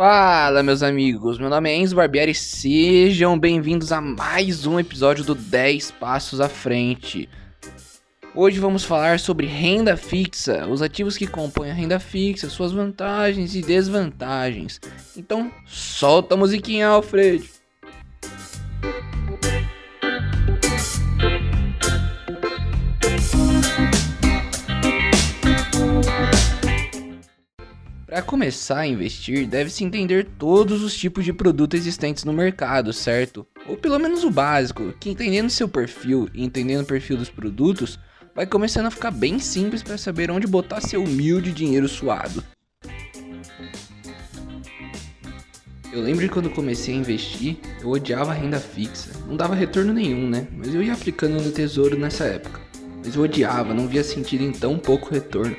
Fala, meus amigos. Meu nome é Enzo Barbieri sejam bem-vindos a mais um episódio do 10 Passos à Frente. Hoje vamos falar sobre renda fixa, os ativos que compõem a renda fixa, suas vantagens e desvantagens. Então, solta a musiquinha, Alfred. Para começar a investir, deve-se entender todos os tipos de produtos existentes no mercado, certo? Ou pelo menos o básico, que entendendo seu perfil e entendendo o perfil dos produtos, vai começando a ficar bem simples para saber onde botar seu humilde dinheiro suado. Eu lembro de quando comecei a investir, eu odiava renda fixa. Não dava retorno nenhum, né? Mas eu ia aplicando no tesouro nessa época. Mas eu odiava, não via sentido em tão pouco retorno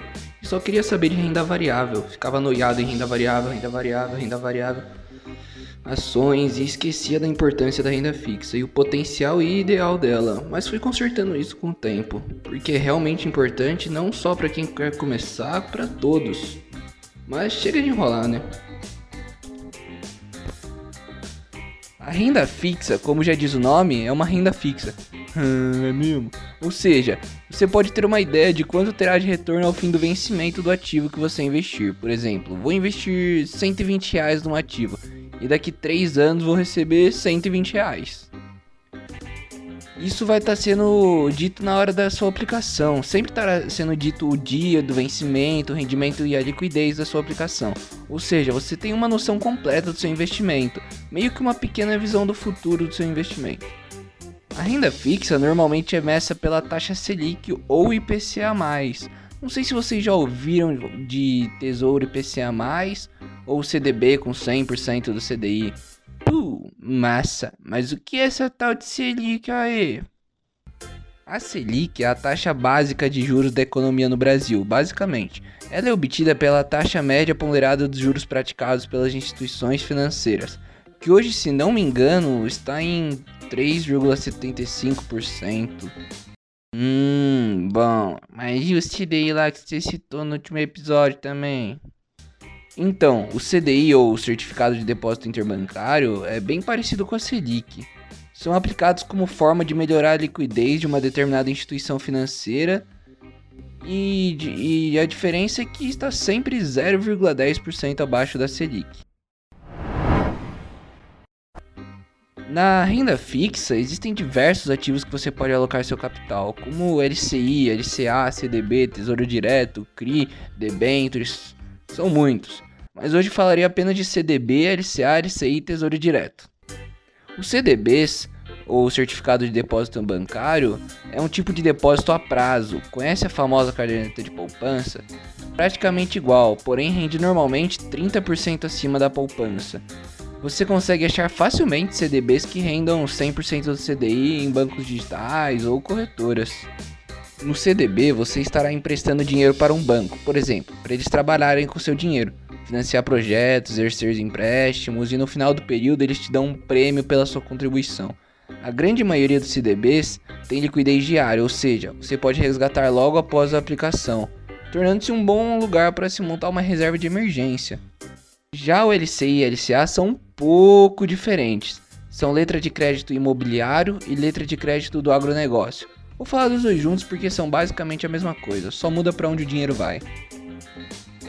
só queria saber de renda variável. Ficava noiado em renda variável, renda variável, renda variável, ações e esquecia da importância da renda fixa e o potencial e ideal dela. Mas fui consertando isso com o tempo, porque é realmente importante não só para quem quer começar, para todos. Mas chega de enrolar, né? A renda fixa, como já diz o nome, é uma renda fixa. é mesmo? Ou seja, você pode ter uma ideia de quanto terá de retorno ao fim do vencimento do ativo que você investir. Por exemplo, vou investir 120 reais num ativo e daqui 3 anos vou receber 120 reais. Isso vai estar tá sendo dito na hora da sua aplicação. Sempre estará sendo dito o dia do vencimento, o rendimento e a liquidez da sua aplicação. Ou seja, você tem uma noção completa do seu investimento, meio que uma pequena visão do futuro do seu investimento. A renda fixa normalmente é messa pela taxa Selic ou IPCA+. Não sei se vocês já ouviram de Tesouro IPCA+, ou CDB com 100% do CDI. Uh, massa, mas o que é essa tal de Selic aí? A Selic é a taxa básica de juros da economia no Brasil, basicamente. Ela é obtida pela taxa média ponderada dos juros praticados pelas instituições financeiras, que hoje, se não me engano, está em 3,75%. Hum, bom, mas e o CDI lá que você citou no último episódio também? Então, o CDI ou Certificado de Depósito Interbancário é bem parecido com a Selic. São aplicados como forma de melhorar a liquidez de uma determinada instituição financeira e, e a diferença é que está sempre 0,10% abaixo da Selic. Na renda fixa, existem diversos ativos que você pode alocar seu capital, como LCI, LCA, CDB, Tesouro Direto, CRI, debentures, são muitos. Mas hoje falaria apenas de CDB, LCA, LCI e Tesouro Direto. Os CDBs, ou Certificado de Depósito Bancário, é um tipo de depósito a prazo. Conhece a famosa caderneta de poupança? Praticamente igual, porém rende normalmente 30% acima da poupança você consegue achar facilmente CDBs que rendam 100% do CDI em bancos digitais ou corretoras. No CDB, você estará emprestando dinheiro para um banco, por exemplo, para eles trabalharem com seu dinheiro, financiar projetos, exercer empréstimos e no final do período eles te dão um prêmio pela sua contribuição. A grande maioria dos CDBs tem liquidez diária, ou seja, você pode resgatar logo após a aplicação, tornando-se um bom lugar para se montar uma reserva de emergência. Já o LCI e LCA são um pouco diferentes. São letra de crédito imobiliário e letra de crédito do agronegócio. Vou falar dos dois juntos porque são basicamente a mesma coisa, só muda para onde o dinheiro vai.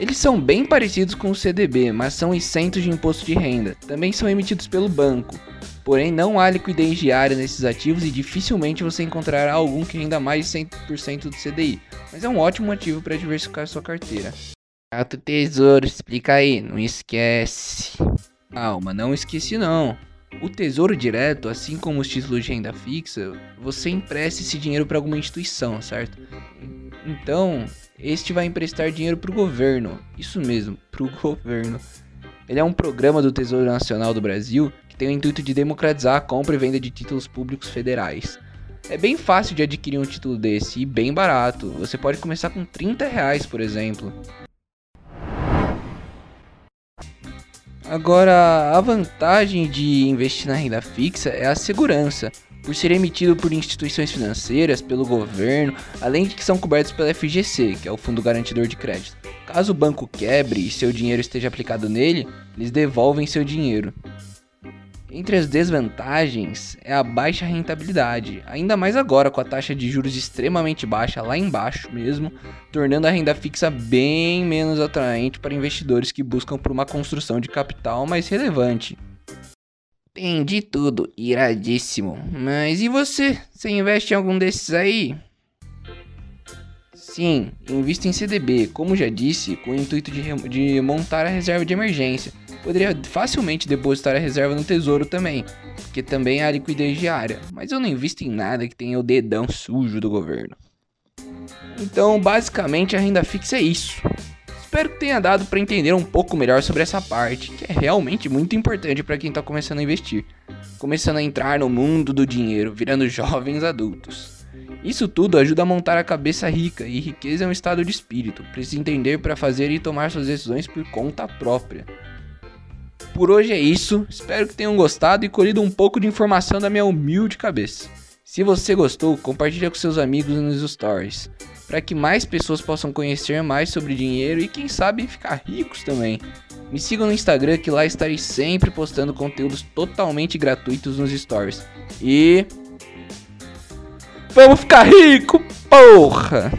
Eles são bem parecidos com o CDB, mas são isentos de imposto de renda. Também são emitidos pelo banco. Porém, não há liquidez diária nesses ativos e dificilmente você encontrará algum que renda mais de 100% do CDI. Mas é um ótimo ativo para diversificar sua carteira. Alto tesouro, explica aí, não esquece. Calma, não esqueci não. O tesouro direto, assim como os títulos de renda fixa, você empresta esse dinheiro para alguma instituição, certo? Então, este vai emprestar dinheiro para o governo. Isso mesmo, para o governo. Ele é um programa do Tesouro Nacional do Brasil que tem o intuito de democratizar a compra e venda de títulos públicos federais. É bem fácil de adquirir um título desse e bem barato. Você pode começar com 30 reais, por exemplo. Agora, a vantagem de investir na renda fixa é a segurança, por ser emitido por instituições financeiras, pelo governo, além de que são cobertos pela FGC, que é o Fundo Garantidor de Crédito. Caso o banco quebre e seu dinheiro esteja aplicado nele, eles devolvem seu dinheiro. Entre as desvantagens é a baixa rentabilidade, ainda mais agora com a taxa de juros extremamente baixa lá embaixo mesmo, tornando a renda fixa bem menos atraente para investidores que buscam por uma construção de capital mais relevante. Entendi tudo, iradíssimo. Mas e você? Você investe em algum desses aí? Sim, invisto em CDB, como já disse, com o intuito de, de montar a reserva de emergência. Poderia facilmente depositar a reserva no tesouro também, porque também há liquidez diária, mas eu não invisto em nada que tenha o dedão sujo do governo. Então, basicamente, a renda fixa é isso. Espero que tenha dado para entender um pouco melhor sobre essa parte, que é realmente muito importante para quem está começando a investir, começando a entrar no mundo do dinheiro, virando jovens adultos. Isso tudo ajuda a montar a cabeça rica, e riqueza é um estado de espírito. Precisa entender para fazer e tomar suas decisões por conta própria. Por hoje é isso, espero que tenham gostado e colhido um pouco de informação da minha humilde cabeça. Se você gostou, compartilhe com seus amigos nos stories, para que mais pessoas possam conhecer mais sobre dinheiro e quem sabe ficar ricos também. Me sigam no Instagram que lá estarei sempre postando conteúdos totalmente gratuitos nos stories. E Vamos ficar rico, porra!